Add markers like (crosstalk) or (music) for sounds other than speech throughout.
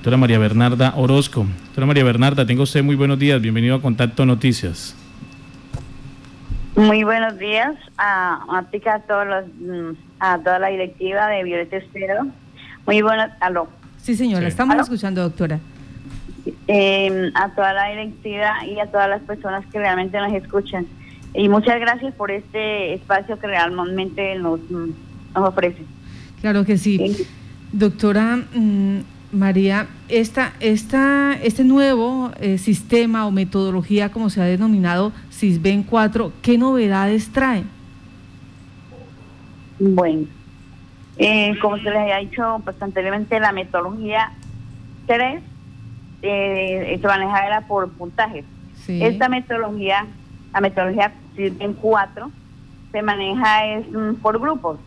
doctora María Bernarda Orozco. Doctora María Bernarda, tengo usted muy buenos días. Bienvenido a Contacto Noticias. Muy buenos días a, a, todos los, mm, a toda la directiva de Violeta Estero. Muy buenos, aló. Sí, señora, estamos escuchando, doctora. Em, a toda la directiva y a todas las personas que realmente nos escuchan. Y muchas gracias por este espacio que realmente nos, nos ofrece. Claro que sí. Doctora mm, María, esta, esta, este nuevo eh, sistema o metodología, como se ha denominado CISBEN 4, ¿qué novedades trae? Bueno, eh, como se les había dicho pues, anteriormente, la metodología 3 eh, se manejaba por puntajes. Esta metodología, la metodología CISBEN 4, se maneja es, mm, por grupos.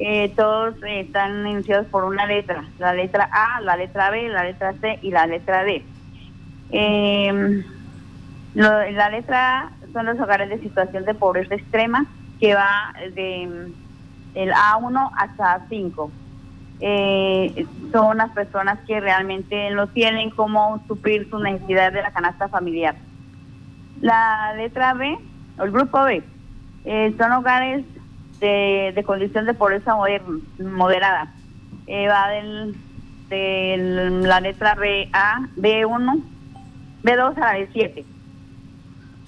Eh, todos están iniciados por una letra, la letra A, la letra B, la letra C y la letra D. Eh, la letra A son los hogares de situación de pobreza extrema que va de el A1 hasta A5. Eh, son las personas que realmente no tienen cómo suplir sus necesidades de la canasta familiar. La letra B, o el grupo B, son hogares de, condición de pobreza moderada. Eh, va del, de la letra B A, B1, B2 a la B7.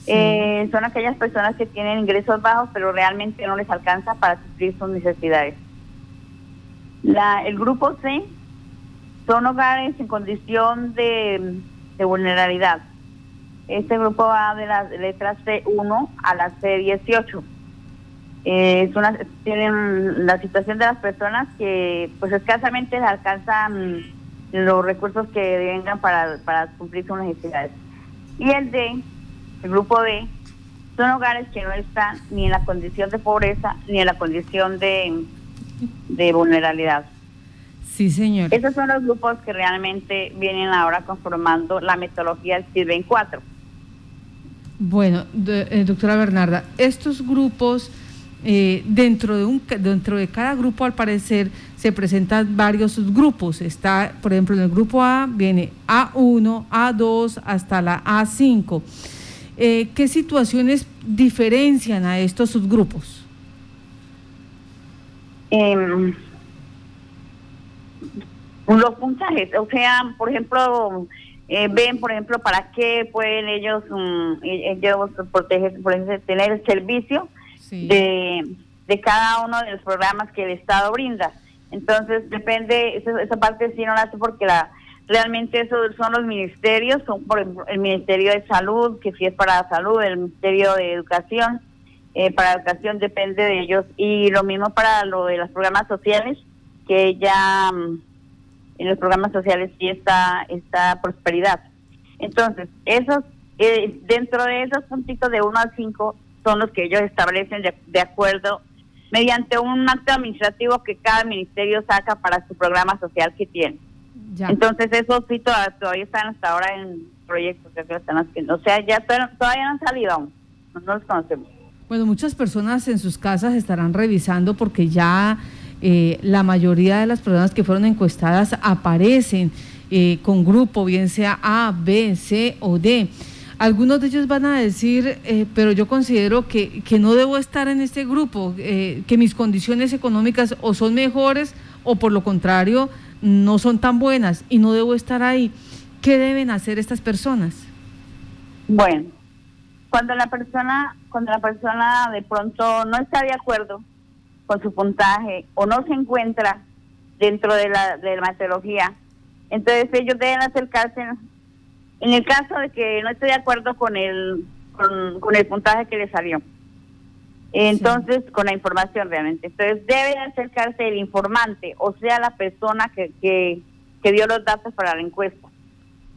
Eh, son aquellas personas que tienen ingresos bajos, pero realmente no les alcanza para suplir sus necesidades. La, el grupo C son hogares en condición de, de vulnerabilidad. Este grupo va de las letras C1 a la C18 eh, tienen la situación de las personas que pues escasamente alcanzan los recursos que vengan para, para cumplir sus necesidades. Y el D, el grupo D, son hogares que no están ni en la condición de pobreza ni en la condición de, de vulnerabilidad. Sí, señor. Esos son los grupos que realmente vienen ahora conformando la metodología del CIRBEN 4. Bueno, eh, doctora Bernarda, estos grupos eh, dentro, de un, dentro de cada grupo, al parecer, se presentan varios subgrupos. Está, por ejemplo, en el grupo A viene A1, A2 hasta la A5. Eh, ¿Qué situaciones diferencian a estos subgrupos? Em, los puntajes, o sea, por ejemplo, eh, ven, por ejemplo, para qué pueden ellos, um, ellos proteger, por ejemplo, tener el servicio de, de cada uno de los programas que el Estado brinda. Entonces, depende, esa, esa parte sí no la hace porque la realmente esos son los ministerios, son por el Ministerio de Salud, que sí es para la salud, el Ministerio de Educación, eh, para educación depende de ellos, y lo mismo para lo de los programas sociales, que ya mm, en los programas sociales sí está, está prosperidad. Entonces, esos, eh, dentro de esos puntitos de 1 a 5, son los que ellos establecen de, acuerdo mediante un acto administrativo que cada ministerio saca para su programa social que tiene. Entonces esos sí todavía, están hasta ahora en proyectos que están haciendo. O sea, ya todavía no han salido aún, no, los conocemos. Bueno, muchas personas en sus casas estarán revisando porque ya eh, la mayoría de las personas que fueron encuestadas aparecen eh, con grupo, bien sea A, B, C o D. Algunos de ellos van a decir, eh, pero yo considero que, que, no debo estar en este grupo, eh, que mis condiciones económicas o son mejores o por lo contrario no son tan buenas y no debo estar ahí. ¿Qué deben hacer estas personas? Bueno, cuando la persona, cuando la persona de pronto no está de acuerdo con su puntaje o no se encuentra dentro de la, de la meteorología, entonces ellos deben acercarse en el caso de que no esté de acuerdo con el, con, el puntaje que le salió. Entonces, con la información realmente. Entonces, debe acercarse el informante, o sea, la persona que, que, dio los datos para la encuesta.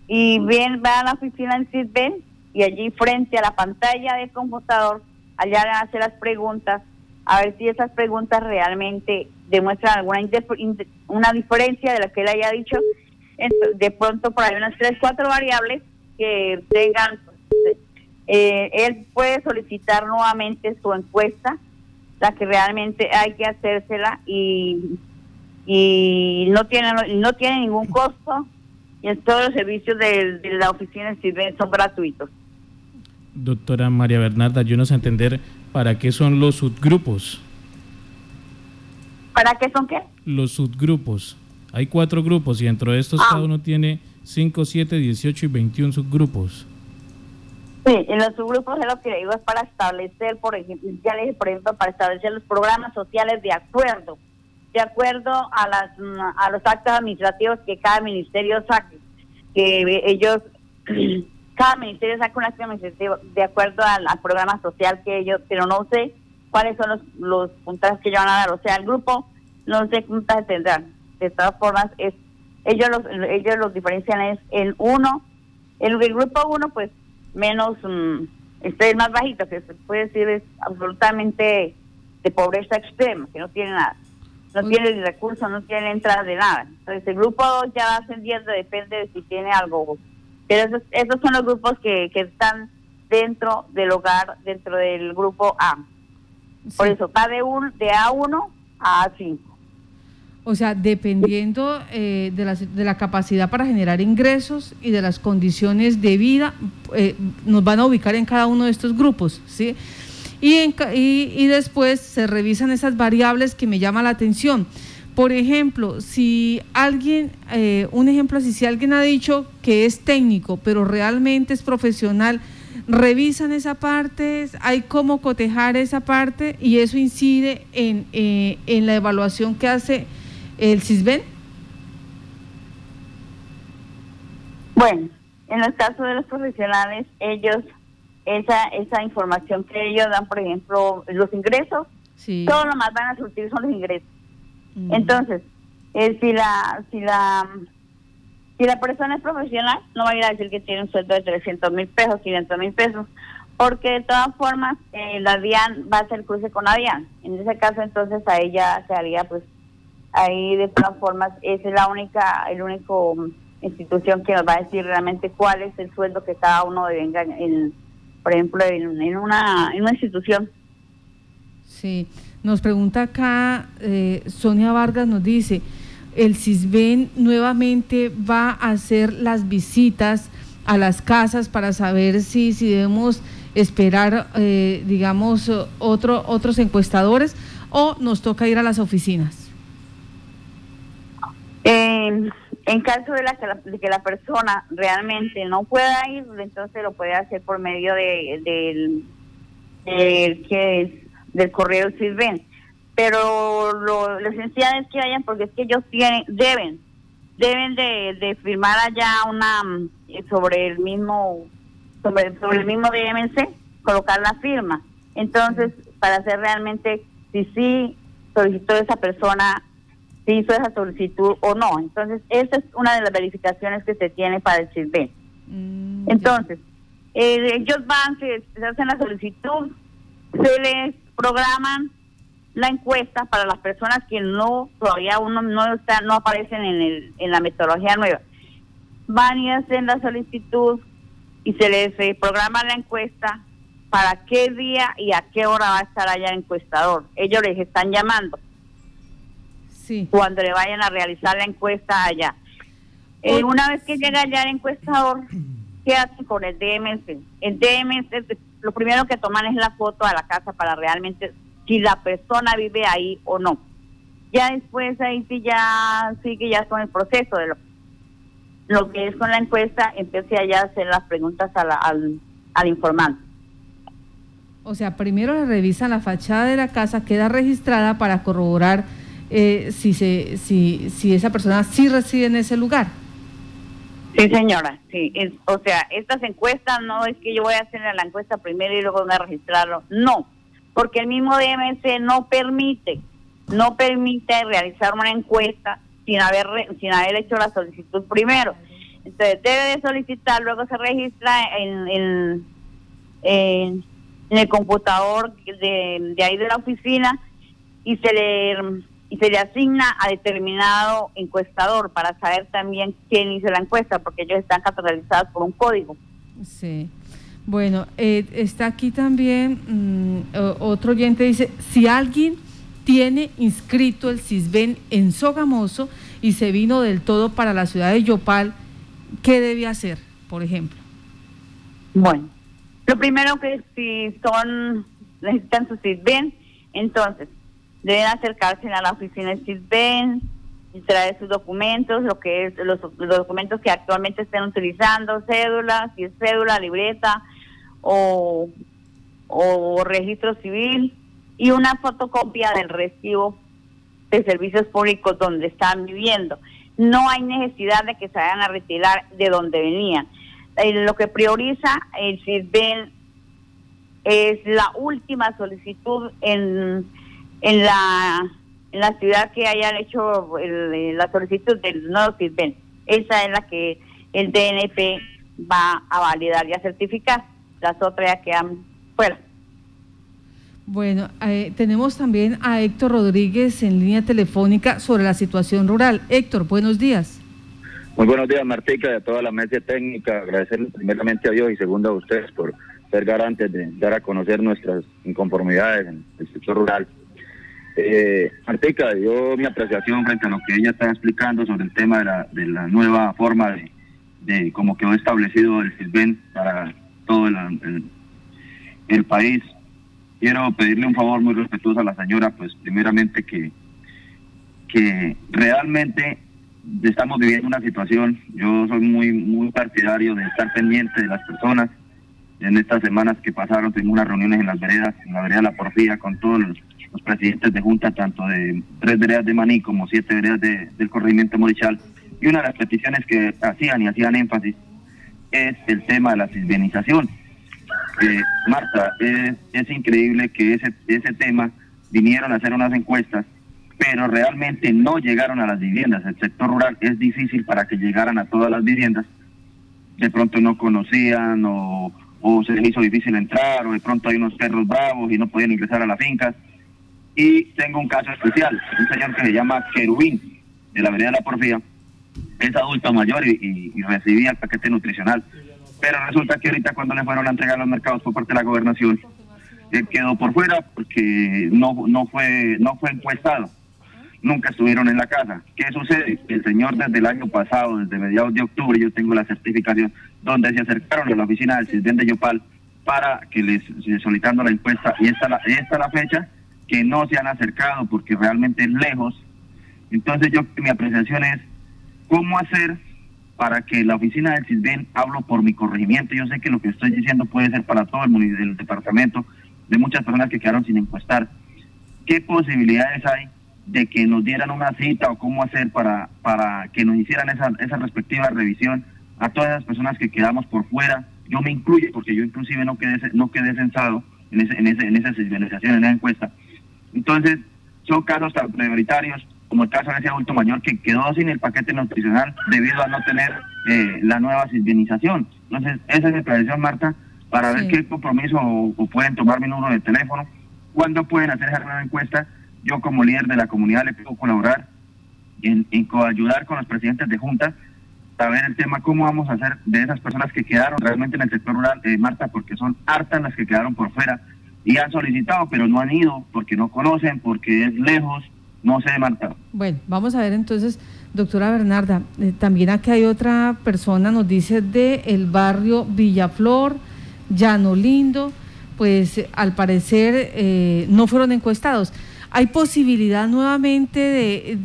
Y bien, va a la oficina en CISBEN y allí frente a la pantalla del computador, allá van a hacer las preguntas, a ver si esas preguntas realmente demuestran alguna una diferencia de lo que él haya dicho de pronto por ahí unas tres, cuatro variables que tengan, eh, él puede solicitar nuevamente su encuesta, la que realmente hay que hacérsela y, y no tiene no tiene ningún costo y todos los servicios de, la oficina CISBEN son gratuitos. Doctora María Bernarda, ayúdanos a entender para qué son los subgrupos. ¿Para qué son qué? Los subgrupos. Hay cuatro grupos y dentro de estos ah. cada uno tiene 5, 7, 18 y 21 subgrupos. Sí, en los subgrupos es lo que digo, es para establecer, por ejemplo, ya les por ejemplo, para establecer los programas sociales de acuerdo, de acuerdo a las a los actos administrativos que cada ministerio saque, que ellos, (clears throat) cada ministerio saca un acto administrativo de acuerdo al, programa social que ellos, pero no sé cuáles son los, los puntajes que ellos van a dar, o sea, el grupo no sé qué puntajes tendrán, de todas formas, es ellos los, ellos los diferencian es el uno, el, el grupo uno pues menos, um, este es más bajito, que se puede decir es absolutamente de pobreza extrema, que no tiene nada. No tiene el recurso, no tiene entrada de nada. Entonces el grupo 2 ya va ascendiendo, depende de si tiene algo. Pero esos, esos son los grupos que, que están dentro del hogar, dentro del grupo A. Por eso, va de, un, de A1 a A5. O sea, dependiendo eh, de, la, de, la, capacidad para generar ingresos y de las condiciones de vida, eh, nos van a ubicar en cada uno de estos grupos, ¿sí? Y, y, después se revisan esas variables que me llaman la atención. Por ejemplo, si alguien, eh, un ejemplo así, si alguien ha dicho que es técnico, pero realmente es profesional, revisan esa parte, hay cómo cotejar esa parte y eso incide en, en la evaluación que hace el CISBEN? Bueno, en el caso de los profesionales, ellos, esa, esa información que ellos dan, por ejemplo, los ingresos, todo lo más van a surtir son los ingresos. Mm. Entonces, eh, si la, si la si la persona es profesional, no va a ir a decir que tiene un sueldo de 300 mil pesos, 500 mil pesos, porque de todas formas eh, la DIAN va a hacer cruce con la DIAN. En ese caso, entonces a ella se haría pues ahí de todas formas es la única, el único institución que nos va a decir realmente cuál es el sueldo que cada uno devenga, en, por ejemplo, en, una, en una institución. Sí, nos pregunta acá eh, Sonia Vargas, nos dice, el CISBEN nuevamente va a hacer las visitas a las casas para saber si, si debemos esperar, eh, digamos, otro, otros encuestadores o nos toca ir a las oficinas. En, en caso de, la, que la persona realmente no pueda ir, entonces lo puede hacer por medio de, del, que es, del correo Sirven. Pero lo, esencial es que vayan porque es que ellos tienen, deben, deben de, firmar allá una sobre el mismo sobre, sobre el mismo DMC, colocar la firma. Entonces, para hacer realmente si sí solicitó esa persona si hizo esa solicitud o no. Entonces, esa es una de las verificaciones que se tiene para el CISBEN. Mm, Entonces, eh, ellos van, se, hacen la solicitud, se les programan la encuesta para las personas que no todavía uno no está no aparecen en el en la metodología nueva van y hacen la solicitud y se les eh, programa la encuesta para qué día y a qué hora va a estar allá el encuestador ellos les están llamando cuando le vayan a realizar la encuesta allá. Eh, una vez que llega allá el encuestador, ¿qué hace con el DMS? El DMS, lo primero que toman es la foto a la casa para realmente si la persona vive ahí o no. Ya después ahí sí ya sigue ya con el proceso de lo, lo que es con la encuesta, empieza allá a hacer las preguntas al, al informante. O sea, primero le revisan la fachada de la casa, queda registrada para corroborar eh, si, se, si, si esa persona sí reside en ese lugar. Sí, señora, sí. o sea, estas encuestas no es que yo voy a hacer la encuesta primero y luego voy a registrarlo. No, porque el mismo DMC no permite, no permite realizar una encuesta sin haber, sin haber hecho la solicitud primero. Entonces debe de solicitar, luego se registra en, en, en el computador de, de ahí de la oficina y se le y se le asigna a determinado encuestador para saber también quién hizo la encuesta, porque ellos están catalogizados por un código. Sí. Bueno, eh, está aquí también mm, otro oyente dice, si alguien tiene inscrito el CISBEN en Sogamoso y se vino del todo para la ciudad de Yopal ¿qué debe hacer, por ejemplo? Bueno, lo primero que si son, necesitan su CISBEN, entonces deben acercarse a la oficina de CISBEN, y traer sus documentos, lo que es los, documentos que actualmente estén utilizando, cédula, si es cédula, libreta o, registro civil y una fotocopia del recibo de servicios públicos donde están viviendo. No hay necesidad de que se vayan a retirar de donde venían. Eh, lo que prioriza el CISBEN es la última solicitud en, en la en la ciudad que hayan hecho la solicitud del nuevo CISBEN. Esa es la que el DNP va a validar y a certificar. Las otras ya quedan fuera. Bueno, eh, tenemos también a Héctor Rodríguez en línea telefónica sobre la situación rural. Héctor, buenos días. Muy buenos días, Martica, y a toda la mesa técnica. Agradecerle primeramente a Dios y segundo a ustedes por ser garantes de dar a conocer nuestras inconformidades en el sector rural. Eh, Martica, yo mi apreciación frente a lo que ella está explicando sobre el tema de la, de la nueva forma de, de cómo quedó establecido el CISBEN para todo el, país. Quiero pedirle un favor muy respetuoso a la señora, pues primeramente que, que realmente estamos viviendo una situación, yo soy muy, muy partidario de estar pendiente de las personas. En estas semanas que pasaron tuvimos unas reuniones en las veredas, en la vereda la Porfía, con todos los los presidentes de junta, tanto de tres veredas de Maní como siete veredas del corregimiento Morichal. Y una de las peticiones que hacían y hacían énfasis es el tema de la cisbenización. Eh, Marta, es, increíble que ese, ese tema vinieron a hacer unas encuestas, pero realmente no llegaron a las viviendas. El sector rural es difícil para que llegaran a todas las viviendas. De pronto no conocían o, se les hizo difícil entrar, o de pronto hay unos perros bravos y no podían ingresar a la finca y tengo un caso especial, un señor que se llama Querubín, de la Avenida de la Porfía, es adulto mayor y, recibía el paquete nutricional. Pero resulta que ahorita cuando le fueron a entregar los mercados por parte de la gobernación, él quedó por fuera porque no, no, fue, no fue encuestado. Nunca estuvieron en la casa. ¿Qué sucede? El señor desde el año pasado, desde mediados de octubre, yo tengo la certificación, donde se acercaron a la oficina del CISBEN de Yopal para que les solicitando la encuesta, y esta la, esta la fecha, que no se han acercado porque realmente es lejos. Entonces yo mi apreciación es cómo hacer para que la oficina del CISBEN, hablo por mi corregimiento, yo sé que lo que estoy diciendo puede ser para todo el, del departamento, de muchas personas que quedaron sin encuestar, ¿qué posibilidades hay de que nos dieran una cita o cómo hacer para, para que nos hicieran esa, esa respectiva revisión a todas las personas que quedamos por fuera? Yo me incluyo porque yo inclusive no quedé, no quedé censado en, ese, en, ese, en esa en esa encuesta. Entonces, son casos tan prioritarios como el caso de ese adulto mayor que quedó sin el paquete nutricional debido a no tener eh, la nueva civilización. Entonces, esa es mi predicción, Marta, para ver qué compromiso o, pueden tomar mi número de teléfono, cuándo pueden hacer esa nueva encuesta. Yo como líder de la comunidad le puedo colaborar en, en coayudar con los presidentes de junta a ver el tema, cómo vamos a hacer de esas personas que quedaron realmente en el sector rural, eh, Marta, porque son hartas las que quedaron por fuera y han solicitado, pero no han ido porque no conocen, porque es lejos, no sé, Marta. Bueno, vamos a ver entonces, doctora Bernarda, eh, también aquí hay otra persona, nos dice de el barrio Villaflor, Llano Lindo, pues al parecer eh, no fueron encuestados. ¿Hay posibilidad nuevamente de,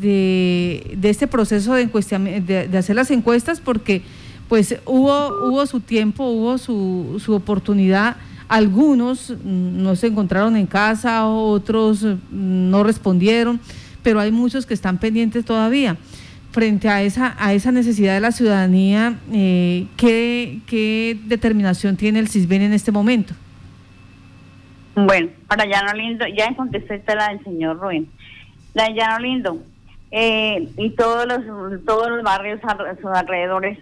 de, este proceso de, de, de hacer las encuestas? Porque pues hubo, hubo su tiempo, hubo su, su oportunidad algunos no se encontraron en casa, otros no respondieron, pero hay muchos que están pendientes todavía. Frente a esa, a esa necesidad de la ciudadanía, eh, ¿qué, determinación tiene el CISBEN en este momento? Bueno, para Llano Lindo, ya contesté la del señor Rubén. La de Llano Lindo eh, y todos los, todos los barrios a sus alrededores,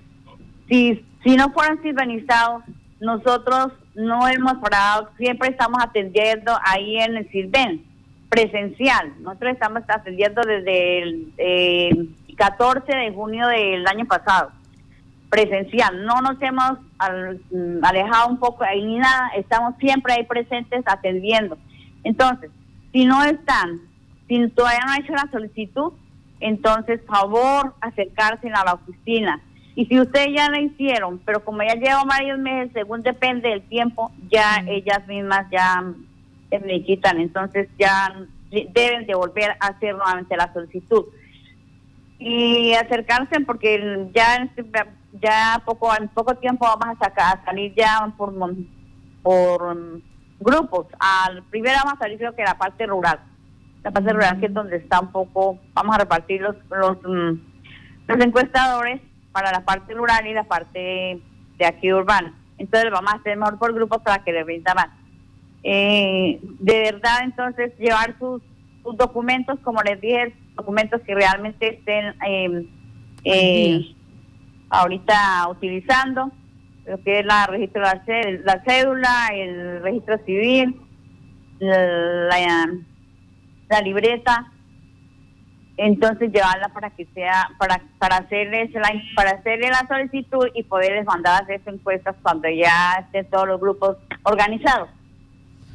si, si no fueran silvanizados, nosotros no hemos parado, siempre estamos atendiendo ahí en el Silven, presencial. Nosotros estamos atendiendo desde el 14 de junio del año pasado, presencial. No nos hemos mm, alejado un poco ahí ni nada, estamos siempre ahí presentes atendiendo. Entonces, si no están, si todavía no han hecho la solicitud, entonces favor acercarse a la oficina Y si ustedes ya la hicieron, pero como ya lleva varios meses, según depende del tiempo, ya ellas mismas ya me quitan, entonces ya deben de volver a hacer nuevamente la solicitud. Y acercarse porque ya ya poco en poco tiempo vamos a sacar a salir ya por por grupos. Al primero vamos a salir creo que la parte rural. La parte rural que es donde está un poco vamos a repartir los los, mm, los encuestadores para la parte rural y la parte de aquí urbana entonces vamos a hacer mejor por grupos para que les rinda más. Eh, de verdad entonces llevar sus, sus documentos como les dije documentos que realmente estén em, eh, ahorita utilizando, lo que es la registro de la, cédula, el registro civil, la, la, libreta, entonces llevarla para que sea para para hacerles la para hacerle la solicitud y poderles mandar a hacer encuestas cuando ya estén todos los grupos organizados.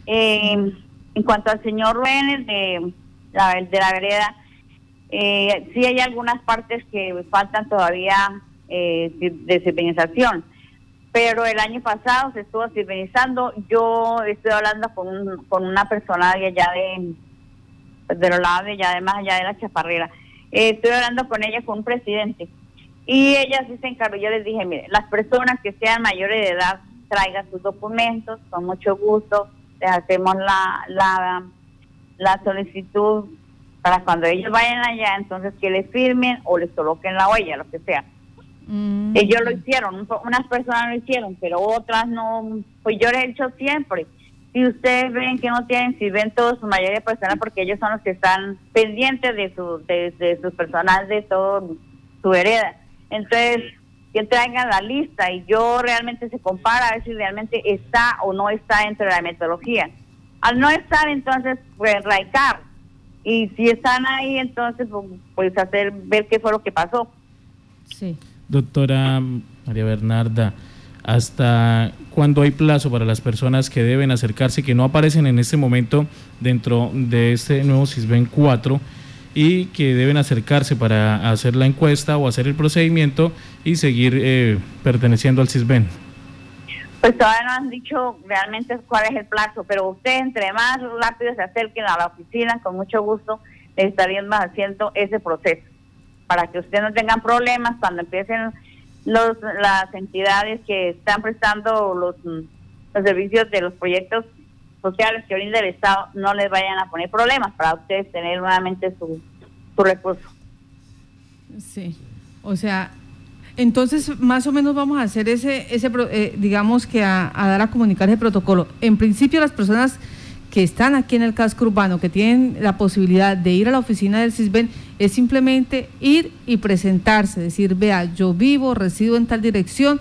Eh, en cuanto al señor Ruenes de la, de la vereda, eh, sí hay algunas partes que faltan todavía eh, de civilización, pero el año pasado se estuvo civilizando. Yo estoy hablando con, con una persona de allá de, de los lados de allá, de más allá de la chaparrera. Eh, estoy hablando con ella, con un presidente. Y ella sí se encargó. Yo les dije, mire, las personas que sean mayores de edad, traigan sus documentos, con mucho gusto. Les hacemos la, la, la solicitud para cuando ellos vayan allá, entonces que les firmen o les coloquen la huella, lo que sea. Mm. Ellos lo hicieron, unas personas lo hicieron, pero otras no, pues yo les he dicho siempre, si ustedes ven que no tienen, si ven todos su mayoría de personas, porque ellos son los que están pendientes de su, de, sus personal, de todo su hereda. Entonces, que traigan la lista y yo realmente se compara a ver si realmente está o no está dentro de la metodología. Al no estar, entonces, pues, raicar y si están ahí, entonces pues, pues hacer ver qué fue lo que pasó. Sí. Doctora María Bernarda, ¿hasta cuándo hay plazo para las personas que deben acercarse, que no aparecen en este momento dentro de este nuevo CISBEN 4 y que deben acercarse para hacer la encuesta o hacer el procedimiento y seguir eh, perteneciendo al CISBEN? Pues todavía no han dicho realmente cuál es el plazo, pero usted entre más rápido se acerquen a la oficina, con mucho gusto le estaríamos haciendo ese proceso, para que usted no tengan problemas cuando empiecen los, las entidades que están prestando los, los servicios de los proyectos sociales que brinda el Estado, no les vayan a poner problemas para ustedes tener nuevamente su, su recurso. Sí, o sea, entonces, más o menos vamos a hacer ese, ese eh, digamos que a, dar a comunicar ese protocolo. En principio, las personas que están aquí en el casco urbano, que tienen la posibilidad de ir a la oficina del CISBEN, es simplemente ir y presentarse, decir, vea, yo vivo, resido en tal dirección,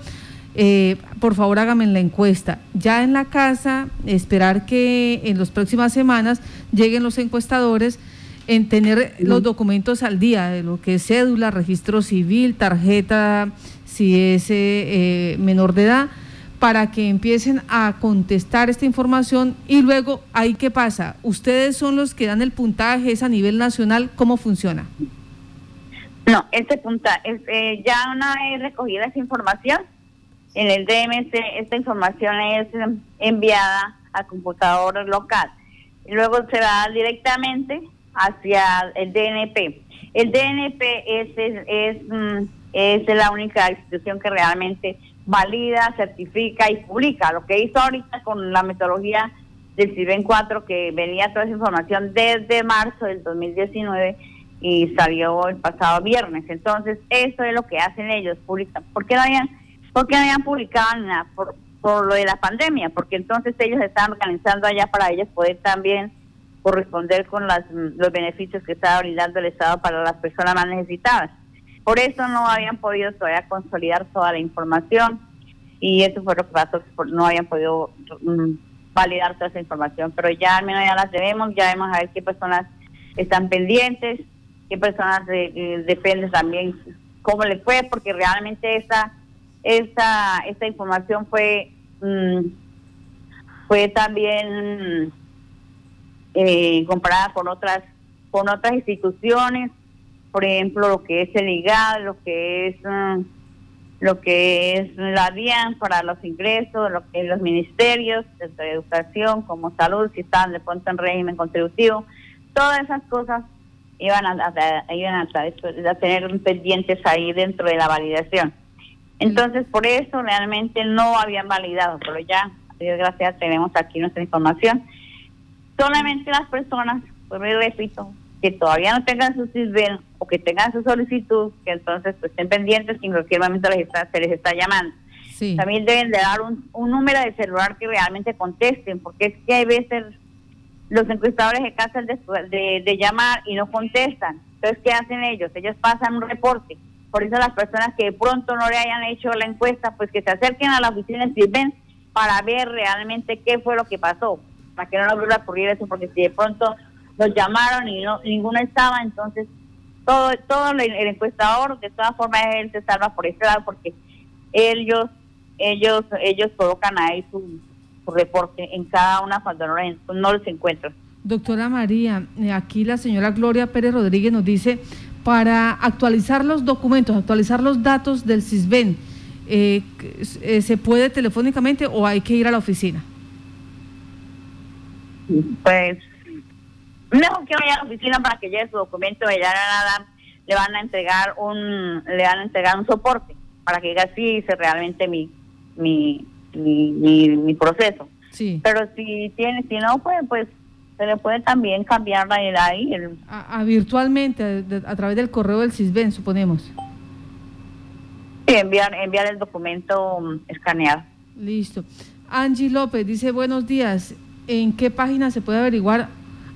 eh, por favor hágame la encuesta. Ya en la casa, esperar que en las próximas semanas lleguen los encuestadores en tener los documentos al día, de lo que es cédula, registro civil, tarjeta, si es eh, eh, menor de edad, para que empiecen a contestar esta información y luego, ¿ahí qué pasa? ¿Ustedes son los que dan el puntaje, es a nivel nacional? ¿Cómo funciona? No, este puntaje, eh, ya una vez recogida esa información, en el DMC esta información es enviada al computador local. Luego se va directamente hacia el DNP. El DNP es, es, mm, es, la única institución que realmente valida, certifica y publica. Lo que hizo ahorita con la metodología del CIBEN 4, que venía toda esa información desde marzo del 2019 y salió el pasado viernes. Entonces, eso es lo que hacen ellos, publican. ¿Por qué no habían, por qué no habían publicado nada? Por, lo de la pandemia, porque entonces ellos están organizando allá para ellos poder también corresponder con las, los beneficios que estaba brindando el Estado para las personas más necesitadas. Por eso no habían podido todavía consolidar toda la información y eso fue lo que pasó, no habían podido mm, validar toda esa información, pero ya al menos ya las debemos, ya vemos a ver qué personas están pendientes, qué personas dependen también cómo les fue, porque realmente esa, esa, esta información fue, mm, fue también eh, comparada con otras con otras instituciones, por ejemplo, lo que es el IGAD, lo que es mm, lo que es la DIAN para los ingresos, lo que es los ministerios, de educación, como salud, si están de pronto en régimen contributivo, todas esas cosas iban a, iban a, tener pendientes ahí dentro de la validación. Entonces, por eso realmente no habían validado, pero ya, Dios gracias, tenemos aquí nuestra información. Solamente las personas, pues me repito, que todavía no tengan su CISBEN o que tengan su solicitud, que entonces pues, estén pendientes que en cualquier momento les se les está llamando. También deben de dar un, un número de celular que realmente contesten, porque es que hay veces los encuestadores se cansan de, de, llamar y no contestan. Entonces, ¿qué hacen ellos? Ellos pasan un reporte. Por eso las personas que de pronto no le hayan hecho la encuesta, pues que se acerquen a la oficina de Sirven para ver realmente qué fue lo que pasó, para que no nos vuelva a ocurrir eso, porque si de pronto los llamaron y no ninguno estaba, entonces todo todo el, encuestador de todas formas él se salva por ese lado porque ellos ellos ellos colocan ahí su reporte en cada una cuando no, no los encuentran. Doctora María, eh, aquí la señora Gloria Pérez Rodríguez nos dice, para actualizar los documentos, actualizar los datos del CISBEN, eh, eh, ¿se puede telefónicamente o hay que ir a la oficina? Pues, mejor que vaya a la oficina para que lleve su documento, ella nada, le van a entregar un, le van a entregar un soporte para que diga sí hice realmente mi, mi, mi, mi, proceso. Sí. Pero si tiene, si no, pues, pues se le puede también cambiar la edad ahí. A, virtualmente, a, través del correo del CISBEN, suponemos. Sí, enviar, enviar el documento um, escaneado. Listo. Angie López dice, buenos días. ¿En qué página se puede averiguar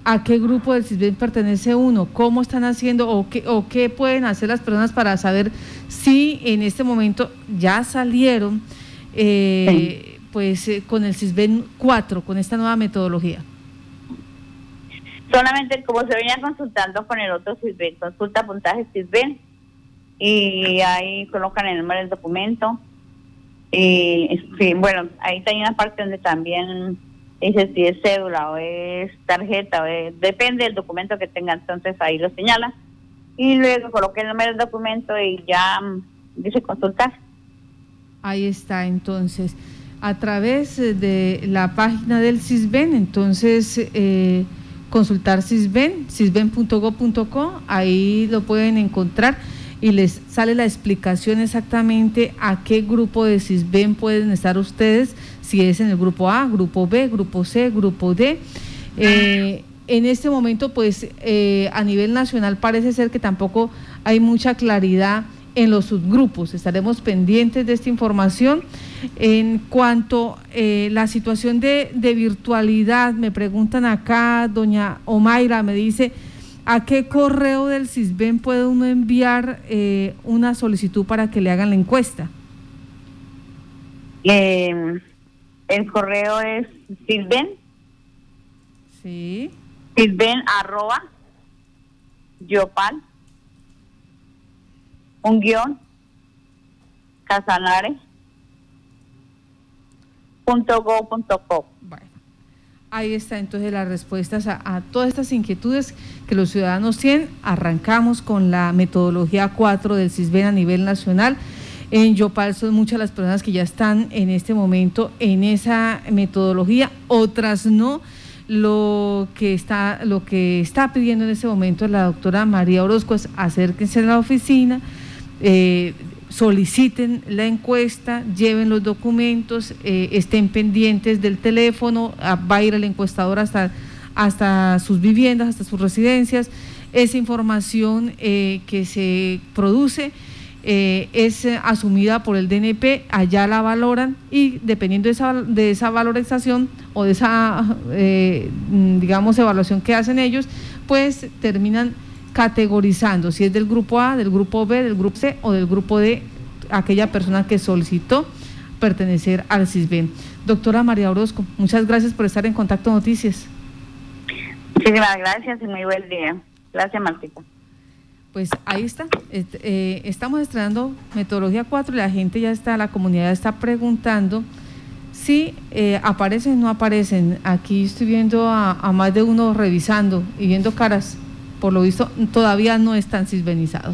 a qué grupo del CISBEN pertenece uno? ¿Cómo están haciendo o qué, o qué pueden hacer las personas para saber si en este momento ya salieron? eh, pues eh, con el CISBEN 4, con esta nueva metodología? Solamente como se venía consultando con el otro CISBEN, consulta puntaje CISBEN y ahí colocan el número del documento. Y bueno, ahí hay una parte donde también dice si es cédula o es tarjeta, o depende del documento que tenga, entonces ahí lo señala. Y luego coloca el número del documento y ya mm, dice consultar. Ahí está, entonces, a través eh, de la página del CISBEN, entonces eh, consultar CISBEN, cisben.go.co, ahí lo pueden encontrar y les sale la explicación exactamente a qué grupo de CISBEN pueden estar ustedes, si es en el grupo A, grupo B, grupo C, grupo D. Eh, en este momento, pues a nivel nacional parece ser que tampoco hay mucha claridad en los subgrupos. Estaremos pendientes de esta información. En cuanto a eh, la situación de, virtualidad, me preguntan acá, doña Omaira me dice, ¿a qué correo del CISBEN puede uno enviar eh, una solicitud para que le hagan la encuesta? Em, el correo es CISBEN. Sí. CISBEN arroba yopal un guion, casanares.go.co. Bueno, ahí está entonces las respuestas a, todas estas inquietudes que los ciudadanos tienen. Arrancamos con la metodología 4 del CISBEN a nivel nacional. En Yopal son muchas las personas que ya están en este momento en esa metodología, otras no lo que está lo que está pidiendo en este momento la doctora María Orozco es acérquense a la oficina eh, soliciten la encuesta, lleven los documentos, eh, estén pendientes del teléfono, va a ir el encuestador hasta, hasta sus viviendas, hasta sus residencias. Esa información eh, que se produce es asumida por el DNP, allá la valoran y dependiendo de esa, de esa valorización o de esa, digamos, evaluación que hacen ellos, pues terminan categorizando si es del grupo A, del grupo B, del grupo C o del grupo D, aquella persona que solicitó pertenecer al CISBEN. Doctora María Orozco, muchas gracias por estar en Contacto Noticias. Muchísimas gracias y muy buen día. Gracias, Martita. Pues ahí está. Eh, estamos estrenando metodología 4 y la gente ya está, la comunidad está preguntando si eh, aparecen o no aparecen. Aquí estoy viendo a, a más de uno revisando y viendo caras por lo visto todavía no están cisbenizados.